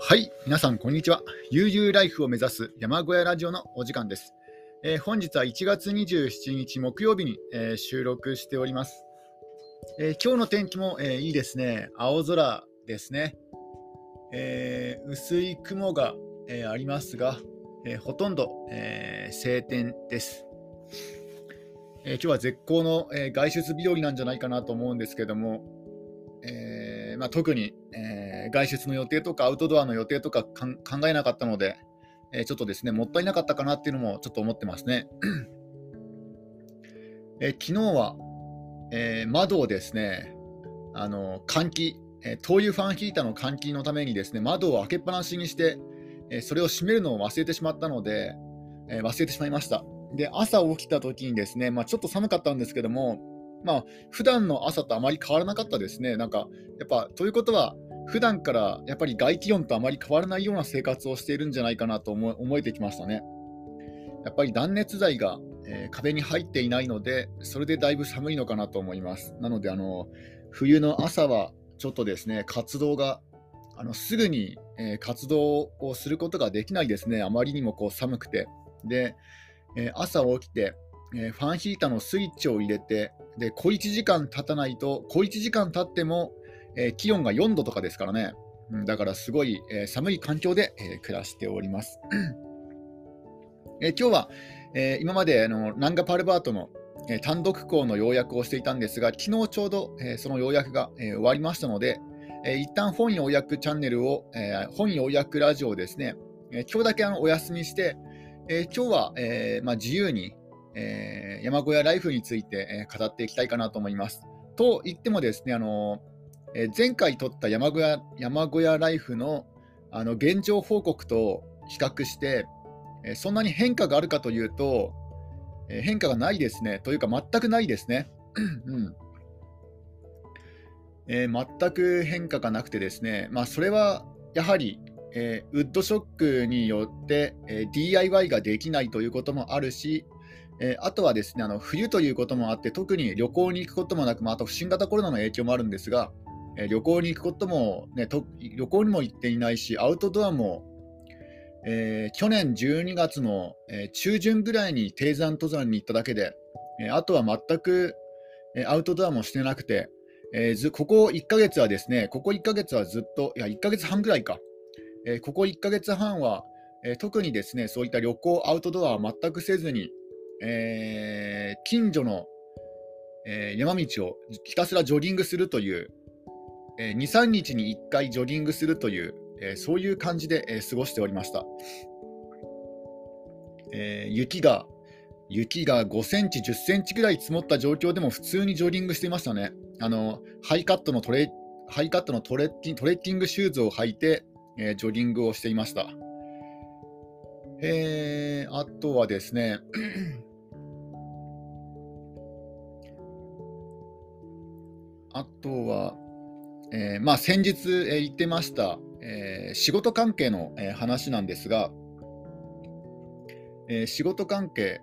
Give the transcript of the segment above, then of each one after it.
はい、皆さん、こんにちは。悠々ライフを目指す山小屋ラジオのお時間です。えー本日は1月27日木曜日に、えー収録しております。えー今日の天気も、えーいいですね。青空ですね。えー薄い雲が、えーありますが、えーほとんど、えー晴天です。えー今日は絶好の、えー外出日和なんじゃないかなと思うんですけども、えーまあ、特に、外出の予定とかアウトドアの予定とかか考えなかったので、えーちょっとですねもったいなかったかなっていうのもちょっと思ってますね。えー昨日は、え窓をですねあの換気、え灯油ファンヒーターの換気のためにですね窓を開けっぱなしにして、えそれを閉めるのを忘れてしまったので、え忘れてしまいました。で朝起きた時にですね、まあ、ちょっと寒かったんですけども、まあ普段の朝とあまり変わらなかったですね。なんかやっぱということは普段からやっぱり外気温とあまり変わらないような生活をしているんじゃないかなと思思えてきましたね。やっぱり断熱材が、えー壁に入っていないので、それでだいぶ寒いのかなと思います。なのであの冬の朝はちょっとですね活動があのすぐに、えー活動をすることができないですね。あまりにもこう寒くて。で、えー朝起きて、えーファンヒーターのスイッチを入れて、で小1時間経たないと、小1時間経っても、えー気温が4度とかですからね、うんだからすごい、えー寒い環境で、えー暮らしております。え今日は、え今まであのナンガパルバートの、え単独校の要約をしていたんですが、昨日ちょうど、えその要約が、え終わりましたので、えー一旦本要約チャンネルを、え本要約ラジオをですね、え今日だけあのお休みして、え今日は、えまあ、自由に、え山小屋ライフについて、え語っていきたいかなと思います。と言ってもですね、あのえー前回撮った山小屋山小屋ライフのあの現状報告と比較して、えーそんなに変化があるかというと、えー変化がないですね。というか、全くないですね。うんえー全く変化がなくてですね、まあ、それはやはり、えーウッドショックによって、えー DIY ができないということもあるし、えあとはですねあの冬ということもあって、特に旅行に行くこともなく、まあ、あと新型コロナの影響もあるんですが、旅行に行くことも、ね、と旅行にも行っていないし、アウトドアも、えー去年12月の、中旬ぐらいに低山登山に行っただけで、あとは全く、アウトドアもしてなくて、えずここ1ヶ月はですね、ここ1ヶ月はずっと、いや、1ヶ月半ぐらいか、えここ1ヶ月半は、え特にですね、そういった旅行、アウトドアは全くせずに、えー近所の、え山道をひたすらジョギングするという、えー2、3日に1回ジョギングするという、えーそういう感じで、えー過ごしておりました。えー雪が雪が5センチ、10センチぐらい積もった状況でも普通にジョギングしていましたね。あのハイカットのトレハイカットのトレッキトレッキングシューズを履いて、えージョギングをしていました。えーあとはですね、あとは、えーまあ、先日、えー言ってました、えー仕事関係の、えー話なんですが、えー仕事関係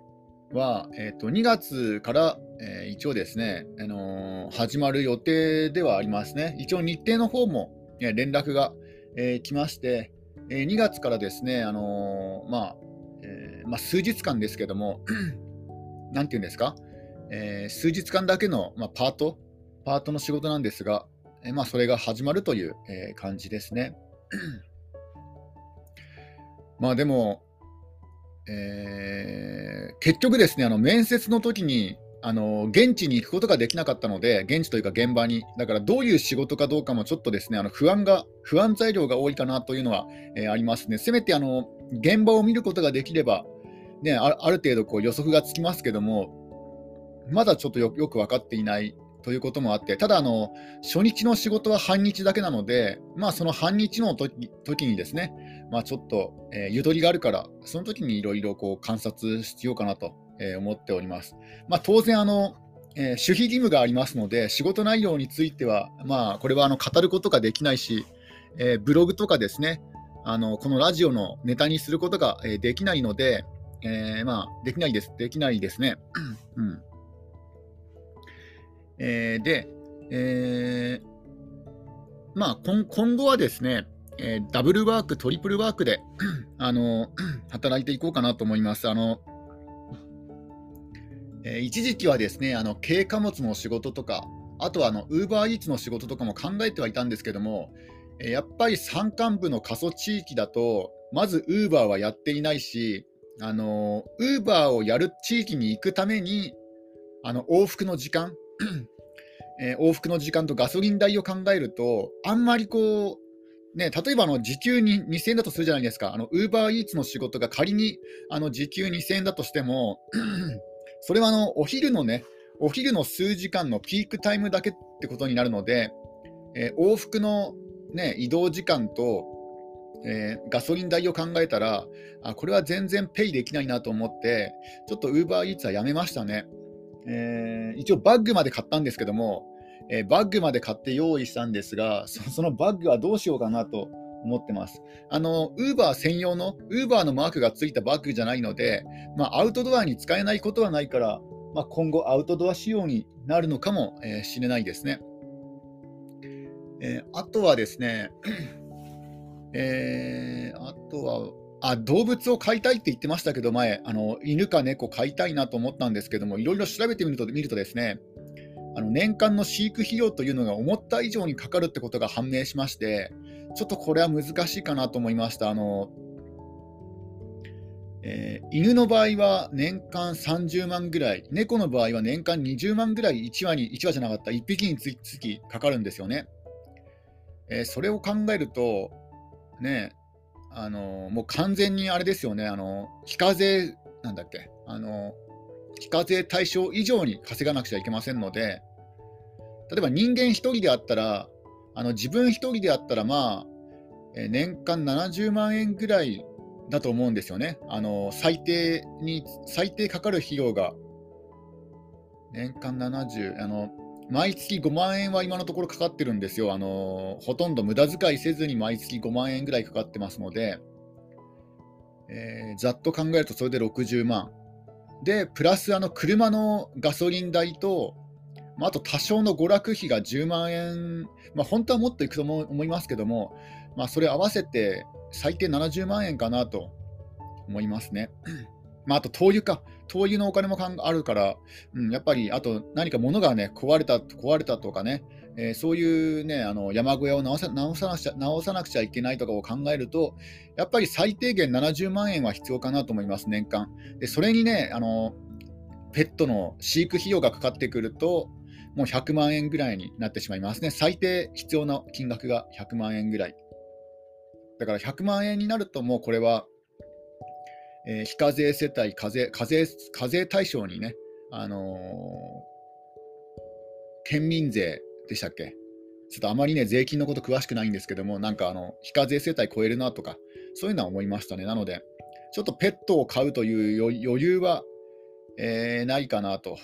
は、えーと2月から、えー一応ですね、あの始まる予定ではありますね。一応日程の方も、え連絡が、えー来まして、えー2月からですね、あのまあえーまあ、数日間ですけども、なんていうんですか、えー数日間だけの、まあ、パート、パートの仕事なんですが、えまあ、それが始まるという、え感じですね。まあでも、えー結局ですね、あの面接の時にあの現地に行くことができなかったので、現地というか現場に、だからどういう仕事かどうかもちょっとですね、あの不安が、不安材料が多いかなというのは、えーありますね。せめてあの現場を見ることができれば、ね、ある程度こう予測がつきますけども、まだちょっとよく分かっていないということもあって、ただあの、初日の仕事は半日だけなので、まあ、その半日の時時にですね、まあ、ちょっと、えーゆとりがあるから、その時にいろいろ観察しようかなと、えー思っております。まあ、当然あの、えー守秘義務がありますので、仕事内容については、まあ、これはあの語ることができないし、えーブログとかですね、あのこのラジオのネタにすることが、えできないので、えーまあ、できないです、できないですね。うんえーで、えーまあ、今今後はですね、えー、ダブルワーク、トリプルワークで あの 働いていこうかなと思います。あのえー、一時期はですねあの軽貨物の仕事とか、あとはウーバーイーツの仕事とかも考えてはいたんですけども、え、やっぱり山間部の過疎地域だと、まずウーバーはやっていないし、あのウーバーをやる地域に行くために、あの往復の時間 えー、往復の時間とガソリン代を考えると、あんまりこう、ね、例えばあの時給に2000円だとするじゃないですか、ウーバーイーツの仕事が仮にあの時給2000円だとしても、それはあのお昼のね、お昼の数時間のピークタイムだけってことになるので、えー、往復の、ね、移動時間と、えー、ガソリン代を考えたらあ、これは全然ペイできないなと思って、ちょっとウーバーイーツはやめましたね。えー、一応バッグまで買ったんですけども、えー、バッグまで買って用意したんですが、そのバッグはどうしようかなと思ってます。あの、ウーバー専用の、ウーバーのマークがついたバッグじゃないので、まあ、アウトドアに使えないことはないから、まあ、今後アウトドア仕様になるのかもしれないですね。えー、あとはですね、え、あとは、あ動物を飼いたいって言ってましたけど、前、あの犬か猫飼いたいなと思ったんですけども、いろいろ調べてみると見るとですね、あの年間の飼育費用というのが思った以上にかかるってことが判明しまして、ちょっとこれは難しいかなと思いました。あのえー、犬の場合は年間30万ぐらい、猫の場合は年間20万ぐらい1羽に、1羽じゃなかった、1匹につきかかるんですよね。えー、それを考えると、ね、あのもう完全にあれですよね、あの非課税、なんだっけ、あの非課税対象以上に稼がなくちゃいけませんので、例えば人間1人であったら、あの自分1人であったら、まあ、え年間70万円ぐらいだと思うんですよね。あの最低に最低かかる費用が年間70あの毎月5万円は今のところかかってるんですよ。あのほとんど無駄遣いせずに毎月5万円ぐらいかかってますので、えー、ざっと考えるとそれで60万。で、プラスあの車のガソリン代と、まあ、あと多少の娯楽費が10万円、まあ、本当はもっといくと思いますけども、まあ、それ合わせて最低70万円かなと思いますね。まあ、あと灯油か。灯油のお金もあるから、うん、やっぱり、あと何か物がね、壊れた、壊れたとかね、えー、そういうね、あの山小屋を直さ直さなくちゃ直さなくちゃいけないとかを考えると、やっぱり最低限70万円は必要かなと思います、年間。でそれにね、あのペットの飼育費用がかかってくると、もう100万円ぐらいになってしまいますね。最低必要な金額が100万円ぐらい。だから100万円になると、もうこれはえー、非課税世帯課税課税課税対象にね、あのー、県民税でしたっけ？ちょっとあまりね、税金のこと詳しくないんですけども、なんかあの非課税世帯超えるなとか、そういうのは思いましたね。なので、ちょっとペットを飼うという余裕は、えー、ないかなと、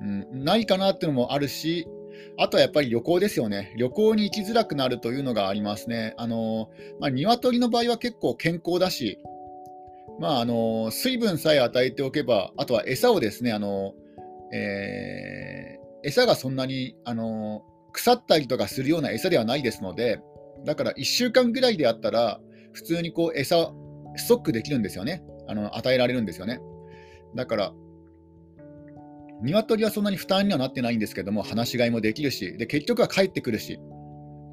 うん。ないかなっていうのもあるし、あとはやっぱり旅行ですよね。旅行に行きづらくなるというのがありますね。あのまあ、鶏の場合は結構健康だし、まあ、あの水分さえ与えておけば、あとは餌をですね、あのえー、餌がそんなにあの腐ったりとかするような餌ではないですので、だから1週間ぐらいであったら、普通にこう餌、ストックできるんですよね。あの与えられるんですよね。だから、鶏はそんなに負担にはなってないんですけども、放し飼いもできるし、で結局は帰ってくるし、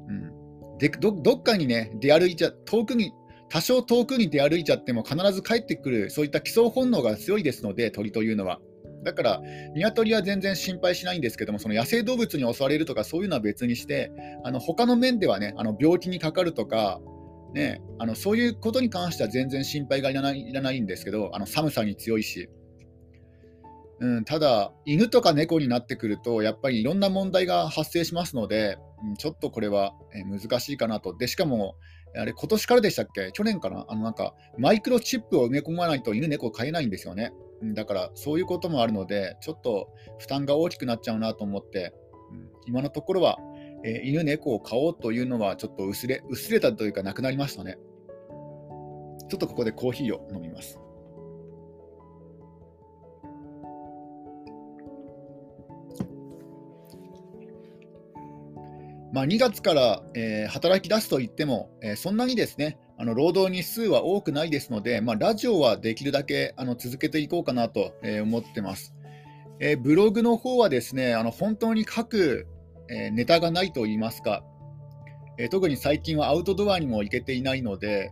うん、でどどっかにね、出歩いちゃ、遠くに多少遠くに出歩いちゃっても必ず帰ってくる、そういった基礎本能が強いですので、鳥というのは。だから、鶏は全然心配しないんですけども、その野生動物に襲われるとか、そういうのは別にして、あの他の面ではね、あの病気にかかるとか、ね、あのそういうことに関しては全然心配がいらないいらないんですけど、あの寒さに強いし。うん、ただ、犬とか猫になってくると、やっぱりいろんな問題が発生しますので、うん、ちょっとこれは難しいかなと。でしかも、あれ、今年からでしたっけ？去年かな？あのなんか、マイクロチップを埋め込まないと犬猫飼えないんですよね。だから、そういうこともあるので、ちょっと負担が大きくなっちゃうなと思って、今のところは、えー、犬猫を飼おうというのは、ちょっと薄れ薄れたというか、なくなりましたね。ちょっとここでコーヒーを飲みます。まあ、2月から、えー、働き出すといっても、えー、そんなにですねあの労働日数は多くないですので、まあ、ラジオはできるだけあの続けていこうかなと、えー、思ってます。えブログの方はですねあの本当に書く、えネタがないと言いますか、え特に最近はアウトドアにも行けていないので、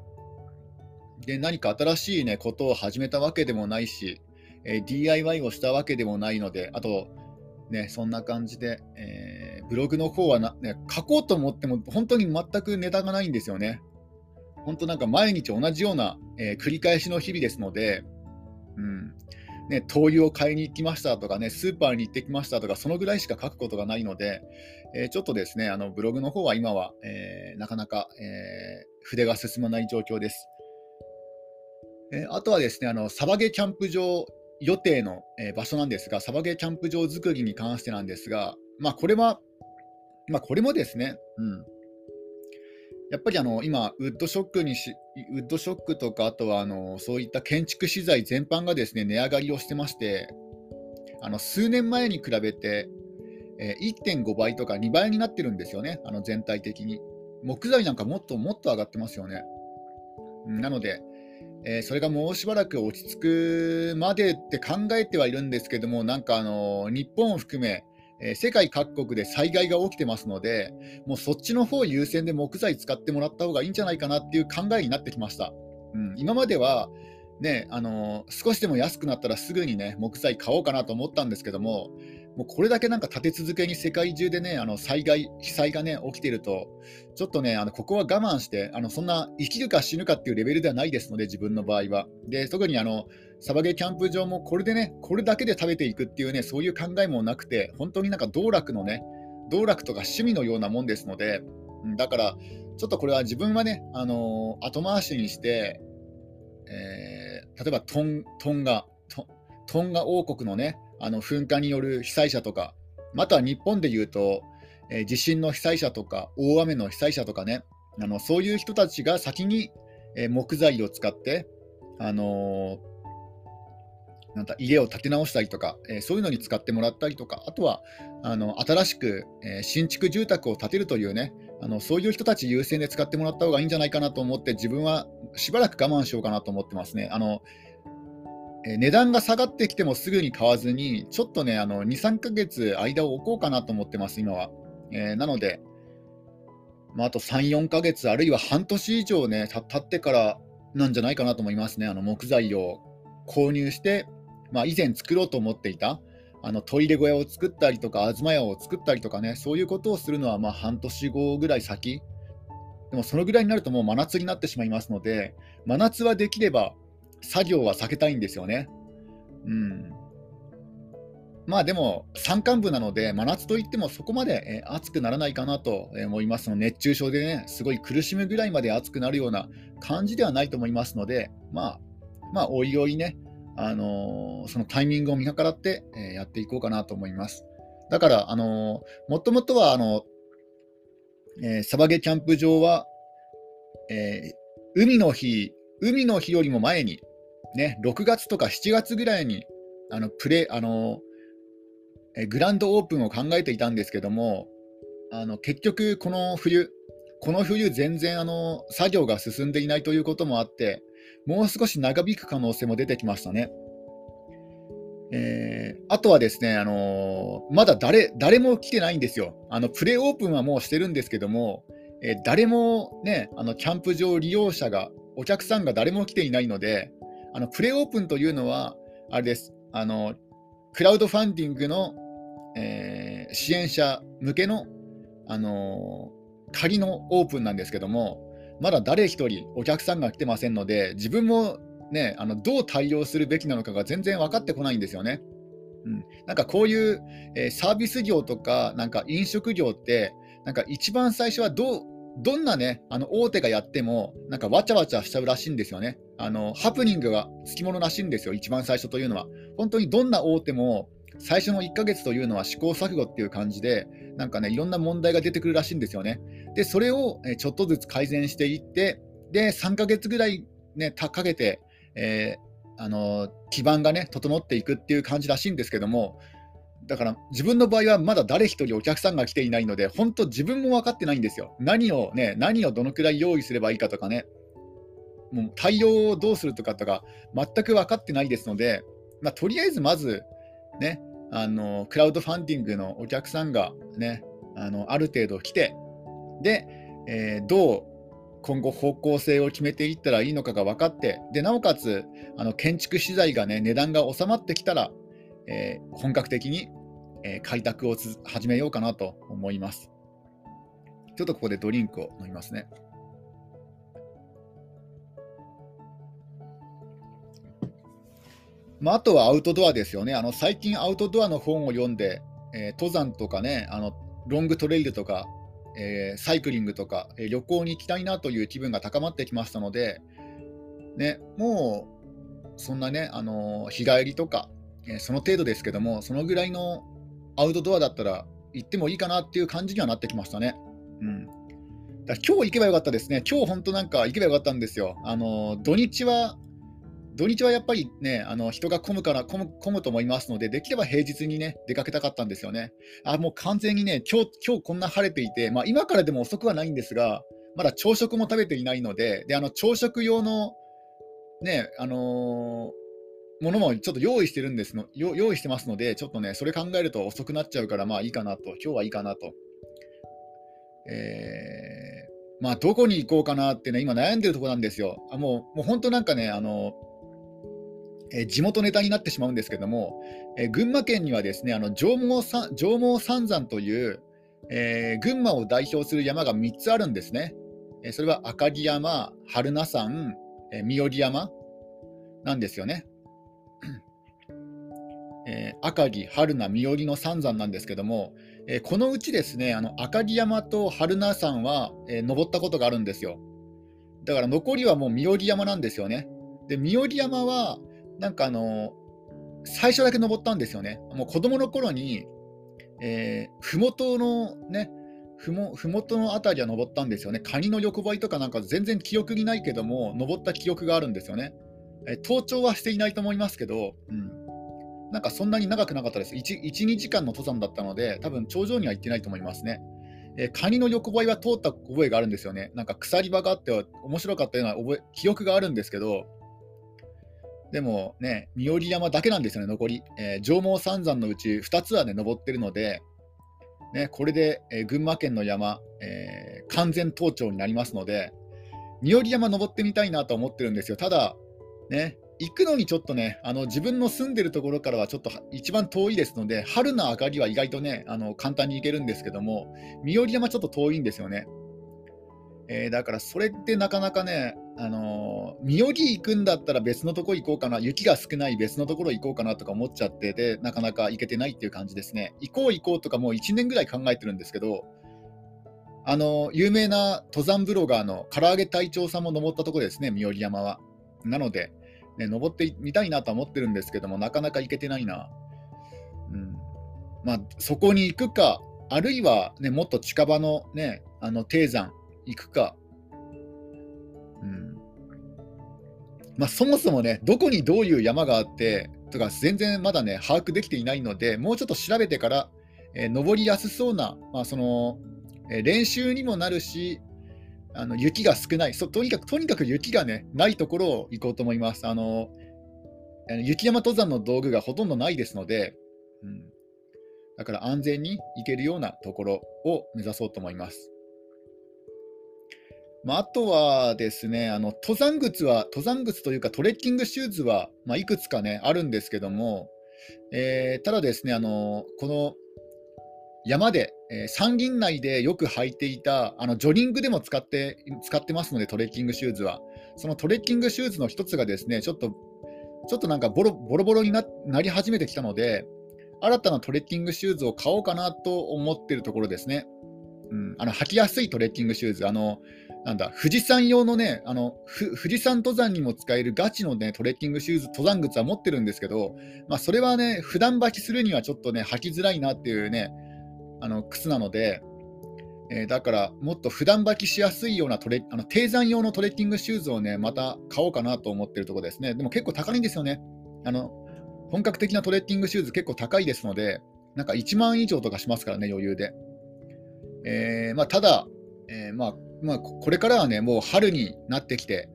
で何か新しい、ね、ことを始めたわけでもないし、え DIY をしたわけでもないので、あと、ね、そんな感じで、えー、ブログの方はな、ね、書こうと思っても本当に全くネタがないんですよね。本当なんか毎日同じような、えー、繰り返しの日々ですので、うんね、灯油を買いに行きましたとかね、スーパーに行ってきましたとか、そのぐらいしか書くことがないので、えー、ちょっとですね、あのブログの方は今は、えー、なかなか、え筆が進まない状況です。えあとはですね、あのサバゲキャンプ場予定の、え場所なんですが、サバゲキャンプ場作りに関してなんですが、まあ、これは、まあ、これもですね、うん、やっぱりあの今、ウッドショックにし、ウッドショックとか、あとはあのそういった建築資材全般がですね値上がりをしてまして、あの数年前に比べて、えー、1.5倍とか2倍になってるんですよね、あの全体的に。木材なんかもっともっと上がってますよね。なので、えー、それがもうしばらく落ち着くまでって考えてはいるんですけども、なんかあの日本を含め、えー、世界各国で災害が起きてますので、もうそっちの方優先で木材使ってもらった方がいいんじゃないかなっていう考えになってきました。うん、今まではね、あの少しでも安くなったらすぐにね木材買おうかなと思ったんですけども、もうこれだけなんか立て続けに世界中でね、あの災害、被災がね、起きていると、ちょっとね、あのここは我慢して、あのそんな生きるか死ぬかっていうレベルではないですので、自分の場合は。で、特にあの、サバゲーキャンプ場もこれでね、これだけで食べていくっていうね、そういう考えもなくて、本当になんか道楽のね、道楽とか趣味のようなもんですので、だから、ちょっとこれは自分はね、あのー、後回しにして、えー、例えばトントンガ、トンガ王国のね、あの噴火による被災者とか、また日本でいうと、えー、地震の被災者とか、大雨の被災者とかね、あのそういう人たちが先に、えー、木材を使って、あの、なんだ家を建て直したりとか、えそういうのに使ってもらったりとか、あとはあの新しく、え新築住宅を建てるというね、あのそういう人たち優先で使ってもらった方がいいんじゃないかなと思って、自分はしばらく我慢しようかなと思ってますね。あのえ値段が下がってきてもすぐに買わずに、ちょっとね、あの2、3ヶ月間を置こうかなと思ってます、今は。え、なので、まあ、あと3、4ヶ月、あるいは半年以上ね、経ってからなんじゃないかなと思いますね。あの木材を購入して、まあ、以前作ろうと思っていた、あのトイレ小屋を作ったりとか、東屋を作ったりとかね、そういうことをするのはま半年後ぐらい先。でもそのぐらいになるともう真夏になってしまいますので、真夏はできれば作業は避けたいんですよね。うん。まあでも、山間部なので、真夏といってもそこまで、暑くならないかなと思いますの熱中症でね、すごい苦しむぐらいまで暑くなるような感じではないと思いますので、まあ、まあ、おいおいね、あの、そのタイミングを見計らって、えやっていこうかなと思います。だから、あのー、もともとは、あの、えー、サバゲキャンプ場は、え海の日、海の日よりも前に、ね、6月とか7月ぐらいにあのプレあのえグランドオープンを考えていたんですけども、あの結局、この冬、この冬、全然あの作業が進んでいないということもあって、もう少し長引く可能性も出てきましたね。えー、あとはですね、あのー、まだ誰誰も来てないんですよ。あのプレオープンはもうしてるんですけども、えー、誰もね、あのキャンプ場利用者が、お客さんが誰も来ていないので、あのプレオープンというのは、あれです、あのクラウドファンディングの、えー、支援者向けの、あの、仮のオープンなんですけども、まだ誰一人お客さんが来てませんので、自分も、ね、あのどう対応するべきなのかが全然分かってこないんですよね。うん、なんかこういう、えー、サービス業とか、なんか飲食業って、なんか一番最初はどうどんなね、あの大手がやっても、なんかわちゃわちゃしちゃうらしいんですよね。あのハプニングがつきものらしいんですよ、一番最初というのは。本当にどんな大手も、最初の1ヶ月というのは試行錯誤っていう感じで、なんかね、いろんな問題が出てくるらしいんですよね。で、それをちょっとずつ改善していって、で、3ヶ月ぐらいね、かけて、えー、あの基盤がね、整っていくっていう感じらしいんですけども、だから自分の場合はまだ誰一人お客さんが来ていないので、本当自分も分かってないんですよ。何をね、何をどのくらい用意すればいいかとかね、もう対応をどうするとかとか、全く分かってないですので、まあ、とりあえずまず、ね、あのクラウドファンディングのお客さんがね、あのある程度来て、で、えー、どう今後方向性を決めていったらいいのかが分かって、でなおかつあの建築資材がね、値段が収まってきたら、えー、本格的に、えー、開拓を始めようかなと思います。ちょっとここでドリンクを飲みますね。まあ、あとはアウトドアですよね。あの最近アウトドアの本を読んで、えー、登山とかね、あのロングトレイルとか、えー、サイクリングとか、えー、旅行に行きたいなという気分が高まってきましたので、ね、もうそんなね、あの日帰りとか、えその程度ですけども、そのぐらいのアウトドアだったら行ってもいいかなっていう感じにはなってきましたね。うんだ今日行けばよかったですね。今日本当なんか行けばよかったんですよ。あの土日は土日はやっぱりね、あの人が混むから混む混むと思いますので、できれば平日にね、出かけたかったんですよね。あ、もう完全にね、今日今日こんな晴れていて、まあ、今からでも遅くはないんですが、まだ朝食も食べていないので、であの朝食用の、ね、あのー、ものもちょっと用意してるんですの用意してますので、ちょっとね、それ考えると遅くなっちゃうから、まあいいかなと、今日はいいかなと。えー、まあ、どこに行こうかなってね、今悩んでるとこなんですよ。あもうもう本当なんかね、あのえ地元ネタになってしまうんですけども、え群馬県にはですねあの上毛上毛三山という、えー、群馬を代表する山が3つあるんですね。えそれは赤城山、榛名山、え三寄山なんですよね。えー、赤城、榛名、三寄の三山なんですけども、えー、このうちですねあの赤城山と榛名山は、えー、登ったことがあるんですよ。だから残りはもう三寄山なんですよね。で三寄山はなんかあの、最初だけ登ったんですよね。もう子供の頃に、えー、ふものね、ふもふもとの辺りは登ったんですよね。カニの横ばいとかなんか全然記憶にないけども、登った記憶があるんですよね。えー、登頂はしていないと思いますけど、うん。なんかそんなに長くなかったです。1、1 2時間の登山だったので、多分頂上には行ってないと思いますね。えー、カニの横ばいは通った覚えがあるんですよね。なんか鎖場があって面白かったような覚え記憶があるんですけど、でもね、三寄山だけなんですよね、残り。えー、上毛三山のうち2つはね、登ってるので、ね、これで、えー、群馬県の山、えー、完全登頂になりますので、三寄山登ってみたいなと思ってるんですよ。ただ、ね、行くのにちょっとね、あの自分の住んでるところからはちょっと一番遠いですので、春の明かりは意外とね、あの簡単に行けるんですけども、三寄山ちょっと遠いんですよね。えー、だからそれってなかなかね、あの、身寄り行くんだったら別のとこ行こうかな、雪が少ない別のところ行こうかなとか思っちゃってで、なかなか行けてないっていう感じですね。行こう行こうとかもう1年ぐらい考えてるんですけど、あの、有名な登山ブロガーの唐揚げ隊長さんも登ったところですね、三寄山は。なので、ね、登ってみたいなとは思ってるんですけども、なかなか行けてないな。うんまあ、そこに行くか、あるいは、ね、もっと近場の,、ね、あの低山、行くか、まあ、そもそもね、どこにどういう山があってとか、全然まだね、把握できていないので、もうちょっと調べてから、えー、登りやすそうな、まあ、そのえー、練習にもなるし、あの雪が少ないそとにかく、とにかく雪が、ね、ないところを行こうと思います。あの雪山登山の道具がほとんどないですので、うん、だから安全に行けるようなところを目指そうと思います。まあ、あとはですね、あの登山靴は、登山靴というかトレッキングシューズは、まあ、いくつかね、あるんですけども、えー、ただですね、あのこの山で、えー、山林内でよく履いていた、あのジョギングでも使って使ってますので、トレッキングシューズは。そのトレッキングシューズの一つがですね、ちょっと、ちょっとなんかボロボロボロになり始めてきたので、新たなトレッキングシューズを買おうかなと思っているところですね。うん、あの履きやすいトレッキングシューズ、あのなんだ、富士山用のね、あの富士山登山にも使えるガチのね、トレッキングシューズ、登山靴は持ってるんですけど、まあ、それはね、普段履きするにはちょっとね、履きづらいなっていうね、あの靴なので、えー、だからもっと普段履きしやすいようなトレあの低山用のトレッキングシューズをね、また買おうかなと思ってるところですね。でも結構高いんですよね。あの本格的なトレッキングシューズ結構高いですので、なんか1万以上とかしますからね、余裕で。えー、まあ、ただ、えー、まあ、まあ、これからはね、もう春になってきて、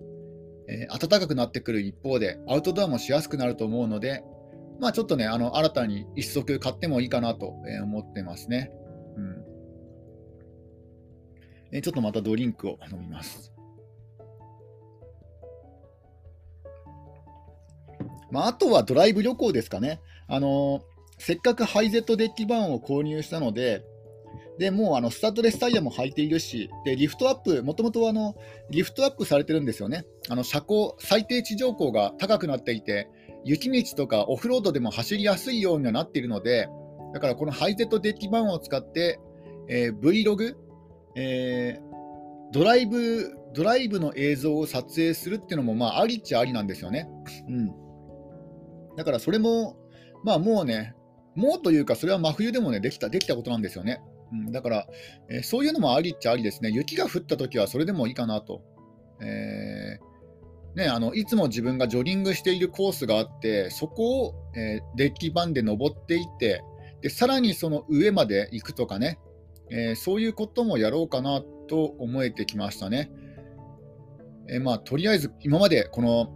えー、暖かくなってくる一方で、アウトドアもしやすくなると思うので、まあ、ちょっとね、あの新たに一足買ってもいいかなと思ってますね。うんえー、ちょっとまたドリンクを飲みます。まあ、あとはドライブ旅行ですかね。あのー、せっかくハイゼットデッキ版を購入したので、でもうあのスタッドレスタイヤも履いているし、でリフトアップ、もともとリフトアップされてるんですよね。あの車高、最低地上高が高くなっていて、雪道とかオフロードでも走りやすいようにはなっているので、だからこのハイゼットデッキ版を使って、えー、Vlog、えー、ドライブ、ドライブの映像を撮影するっていうのも、まあ、ありっちゃありなんですよね。うん。だからそれも、まあもうね、もうというか、それは真冬でもね、できた、できたことなんですよね。うん、だから、えー、そういうのもありっちゃありですね。雪が降ったときはそれでもいいかなと。えー、ね、あのいつも自分がジョギングしているコースがあって、そこを、えー、デッキ版で登っていって、でさらにその上まで行くとかね、え、そういうこともやろうかなと思えてきましたね。えまあ、とりあえず今までこの、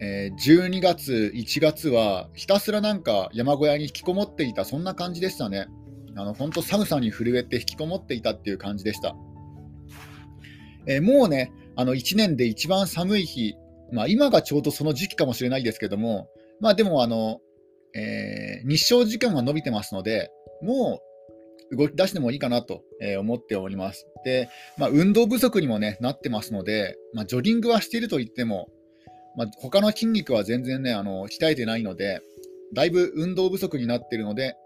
え12月、1月はひたすらなんか山小屋に引きこもっていた、そんな感じでしたね。あの本当寒さに震えて引きこもっていたっていう感じでした。えー、もうね、あの1年で一番寒い日、まあ、今がちょうどその時期かもしれないですけども、まあ、でもあの、えー、日照時間が伸びてますので、もう動き出してもいいかなと思っております。で、まあ、運動不足にも、ね、なってますので、まあ、ジョギングはしていると言っても、まあ、他の筋肉は全然ね、あの鍛えてないので、だいぶ運動不足になっているので、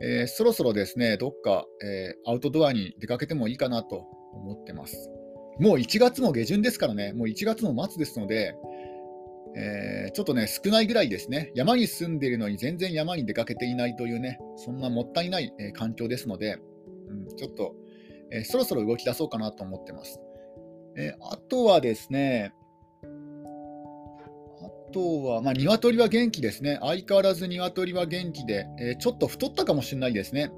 えー、そろそろですね、どっか、えー、アウトドアに出かけてもいいかなと思ってます。もう1月も下旬ですからね、もう1月の末ですので、えー、ちょっとね、少ないぐらいですね、山に住んでいるのに全然山に出かけていないというね、そんなもったいない、え環境ですので、うん、ちょっと、えそろそろ動き出そうかなと思ってます。えあとはですね、とは、まあ、鶏は元気ですね。相変わらず鶏は元気で、えー、ちょっと太ったかもしれないですね。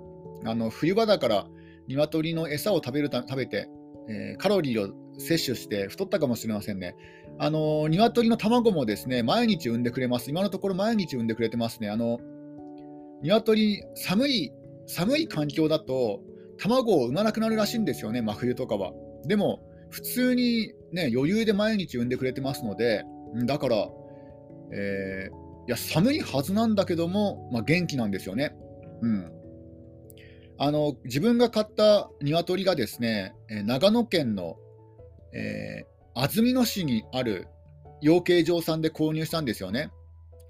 あの冬場だから鶏の餌を食べるた食べて、えー、カロリーを摂取して太ったかもしれませんね。あの鶏の卵もですね毎日産んでくれます。今のところ毎日産んでくれてますね。あの鶏寒い寒い環境だと卵を産まなくなるらしいんですよね、真冬とかは。でも普通に、ね、余裕で毎日産んでくれてますので、だからえー、いや寒いはずなんだけども、まあ、元気なんですよね。うん、あの自分が飼った鶏がですね、え長野県の、えー、安曇野市にある養鶏場さんで購入したんですよね。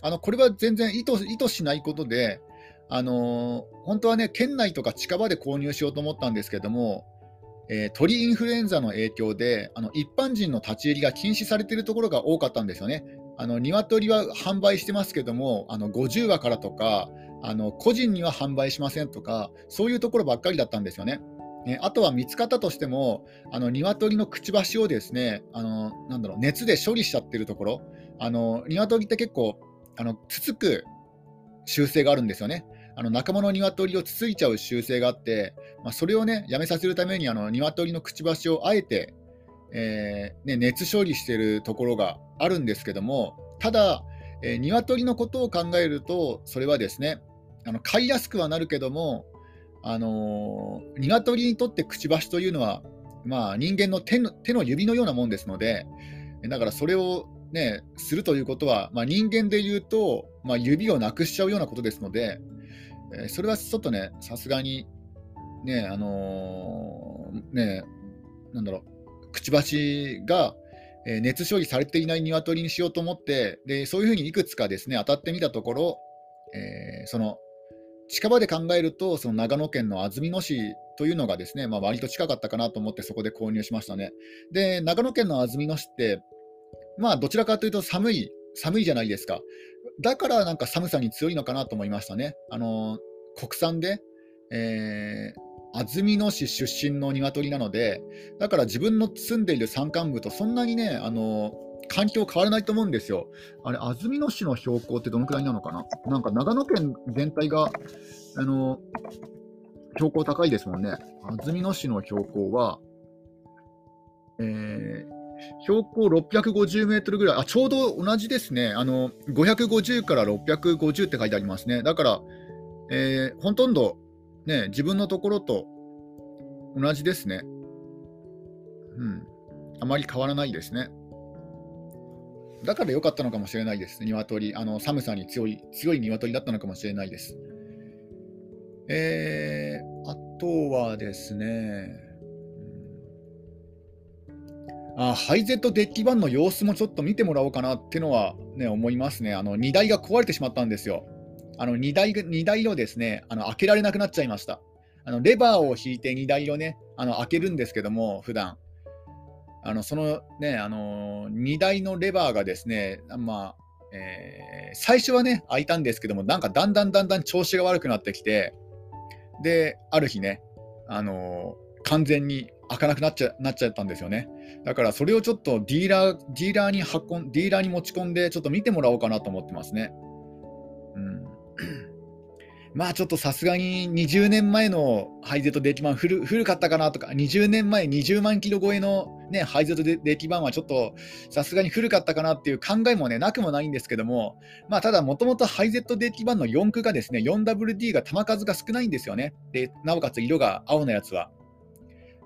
あのこれは全然意図意図しないことで、あのー、本当はね、県内とか近場で購入しようと思ったんですけども、えー、鳥インフルエンザの影響であの一般人の立ち入りが禁止されているところが多かったんですよね。あの鶏は販売してますけども、あの50羽からとか、あの個人には販売しませんとか、そういうところばっかりだったんですよね。ねあとは見つかったとしても、あの鶏のくちばしをですねあのなんだろう熱で処理しちゃってるところ、あの鶏って結構あのつつく習性があるんですよね。あの仲間の鶏をつついちゃう習性があって、まあ、それをねやめさせるためにあの鶏のくちばしをあえてえー、ね、熱処理してるところがあるんですけども、ただ、えー、鶏のことを考えると、それはですね、あの飼いやすくはなるけども、あのー、鶏にとってくちばしというのは、まあ、人間の手の手の指のようなもんですので、だからそれを、ね、するということは、まあ、人間でいうと、まあ、指をなくしちゃうようなことですので、えー、それはちょっとね、さすがに、ね、あのー、ね、なんだろう、くちばしが、え熱処理されていない鶏にしようと思ってでそういうふうにいくつかですね当たってみたところ、えー、その近場で考えるとその長野県の安曇野市というのがですね、まあ、割と近かったかなと思ってそこで購入しましたね。で長野県の安曇野市ってまあどちらかというと寒い寒いじゃないですか。だからなんか寒さに強いのかなと思いましたね。あの国産で、えー、安曇野市出身の鶏なので、だから自分の住んでいる山間部とそんなにね、あの環境変わらないと思うんですよ。あれ、安曇野市の標高ってどのくらいなのかな？なんか長野県全体が、あの、標高高いですもんね。安曇野市の標高は、えー、標高650メートルぐらい、あ、ちょうど同じですね。あの、550から650って書いてありますね。だから、えー、ほとんど、ね、自分のところと同じですね。うん。あまり変わらないですね。だから良かったのかもしれないです。鶏。あの寒さに強い、強い鶏だったのかもしれないです。えー、あとはですね、あハイゼットデッキ版の様子もちょっと見てもらおうかなってのは、ね、思いますね。あの荷台が壊れてしまったんですよ。あの荷台荷台をですねあの開けられなくなっちゃいました。あのレバーを引いて荷台をねあの開けるんですけども、普段あのそのね、あの荷台のレバーがですね、まあえー、最初はね開いたんですけども、なんかだんだんだんだん調子が悪くなってきて、で、ある日ね、あの完全に開かなくなっちゃなっちゃったんですよね。だからそれをちょっとディーラー、ディーラーに運ん、ディーラーに持ち込んで、ちょっと見てもらおうかなと思ってますね。まあちょっとさすがに20年前のハイゼットデッキバン古古かったかなとか、20年前20万キロ超えの、ね、ハイゼットデッキバンはちょっとさすがに古かったかなっていう考えもね、なくもないんですけども、まあただもともとハイゼットデッキバンの4駆がですね、4WD が玉数が少ないんですよね。で、なおかつ色が青のやつは。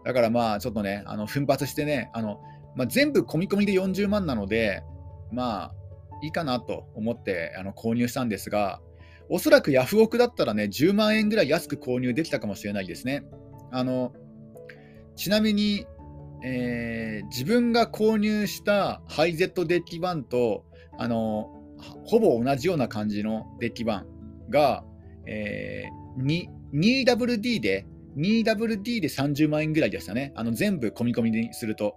だからまあちょっとね、あの奮発してね、あのまあ、全部込み込みで40万なので、まあいいかなと思ってあの購入したんですが、おそらくヤフオクだったらね、10万円ぐらい安く購入できたかもしれないですね。あのちなみに、えー、自分が購入したハイゼットデッキ版とあのほぼ同じような感じのデッキ版が、えー、2WD で 2WD で30万円ぐらいでしたね。あの全部込み込みにすると。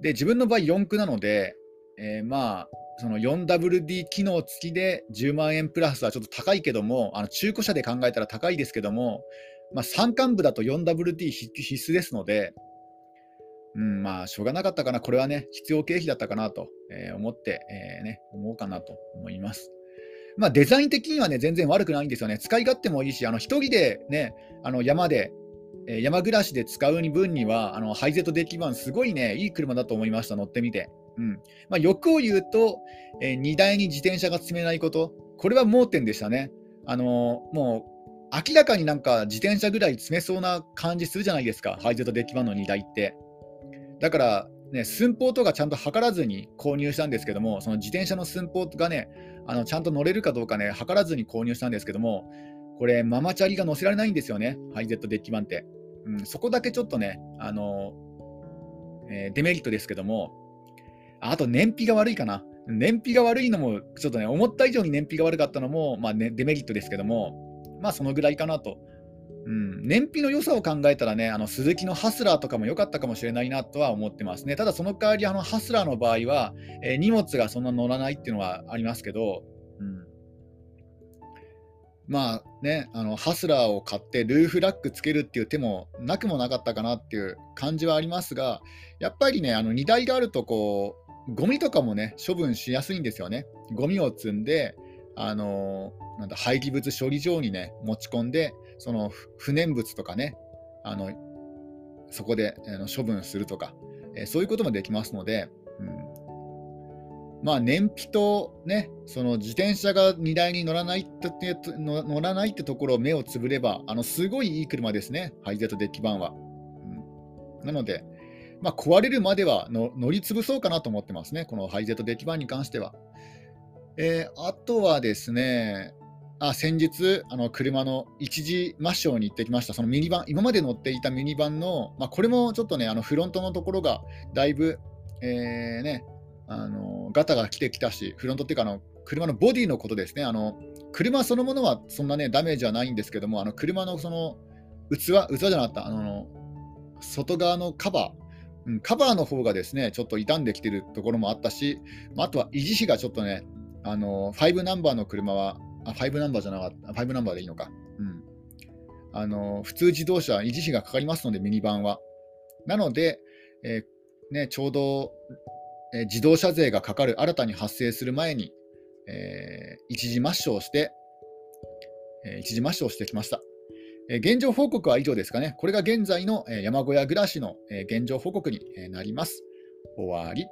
で、自分の場合4区なので、えー、まあ、その 4WD 機能付きで10万円プラスはちょっと高いけども、あの中古車で考えたら高いですけども、まあ、山間部だと 4WD 必須ですので、うん、まあ、しょうがなかったかな、これはね、必要経費だったかなと、えー、思って、えー、ね、思うかなと思います。まあ、デザイン的にはね、全然悪くないんですよね。使い勝手もいいし、あの一人でね、あの山で、山暮らしで使う分には、あのハイゼットデッキ版、すごいね、いい車だと思いました、乗ってみて。うんまあ、欲を言うと、えー、荷台に自転車が積めないこと、これは盲点でしたね。あのー、もう明らかになんか自転車ぐらい積めそうな感じするじゃないですか、ハイゼットデッキ版の荷台って。だから、ね、寸法とかちゃんと測らずに購入したんですけども、その自転車の寸法がね、あのちゃんと乗れるかどうかね、測らずに購入したんですけども、これ、ママチャリが乗せられないんですよね、ハイゼットデッキ版って。うん、そこだけちょっとね、あのえー、デメリットですけども、あと燃費が悪いかな。燃費が悪いのも、ちょっとね、思った以上に燃費が悪かったのも、まあね、デメリットですけども、まあそのぐらいかなと。うん、燃費の良さを考えたらね、あの鈴木のハスラーとかも良かったかもしれないなとは思ってますね。ただその代わり、あのハスラーの場合は、えー、荷物がそんな乗らないっていうのはありますけど、うん、まあね、あのハスラーを買ってルーフラックつけるっていう手もなくもなかったかなっていう感じはありますが、やっぱりね、あの荷台があるとこう、ゴミとかもね、処分しやすいんですよね。ゴミを積んで、あのなんだ廃棄物処理場にね、持ち込んで、その不燃物とかね、あのそこであの処分するとか、えー、そういうこともできますので、うん、まあ、燃費とね、その自転車が荷台に乗らないって乗らないってところを目をつぶれば、あのすごいいい車ですね、ハイゼットデッキ版は。うん、なので、まあ、壊れるまではの乗り潰そうかなと思ってますね、このハイゼットデッキ版に関しては。えー、あとはですね、あ先日、あの車の一時抹消に行ってきました、そのミニバン、今まで乗っていたミニバンの、まあ、これもちょっとね、あのフロントのところがだいぶ、えー、ね、あのガタが来てきたし、フロントっていうかあの、車のボディのことですね、あの車そのものはそんなね、ダメージはないんですけども、あの車のその器、器じゃなかった、あの外側のカバー、カバーの方がですね、ちょっと傷んできてるところもあったし、あとは維持費がちょっとね、あの5ナンバーの車は、あ、5ナンバーじゃなかった、5ナンバーでいいのか。うん。あの普通自動車、維持費がかかりますので、ミニバンは。なので、えー、ね、ちょうどえー自動車税がかかる、新たに発生する前に、えー一時抹消して、え一時抹消してきました。え現状報告は以上ですかね。これが現在のえ山小屋暮らしのえ現状報告にえなります。終わり。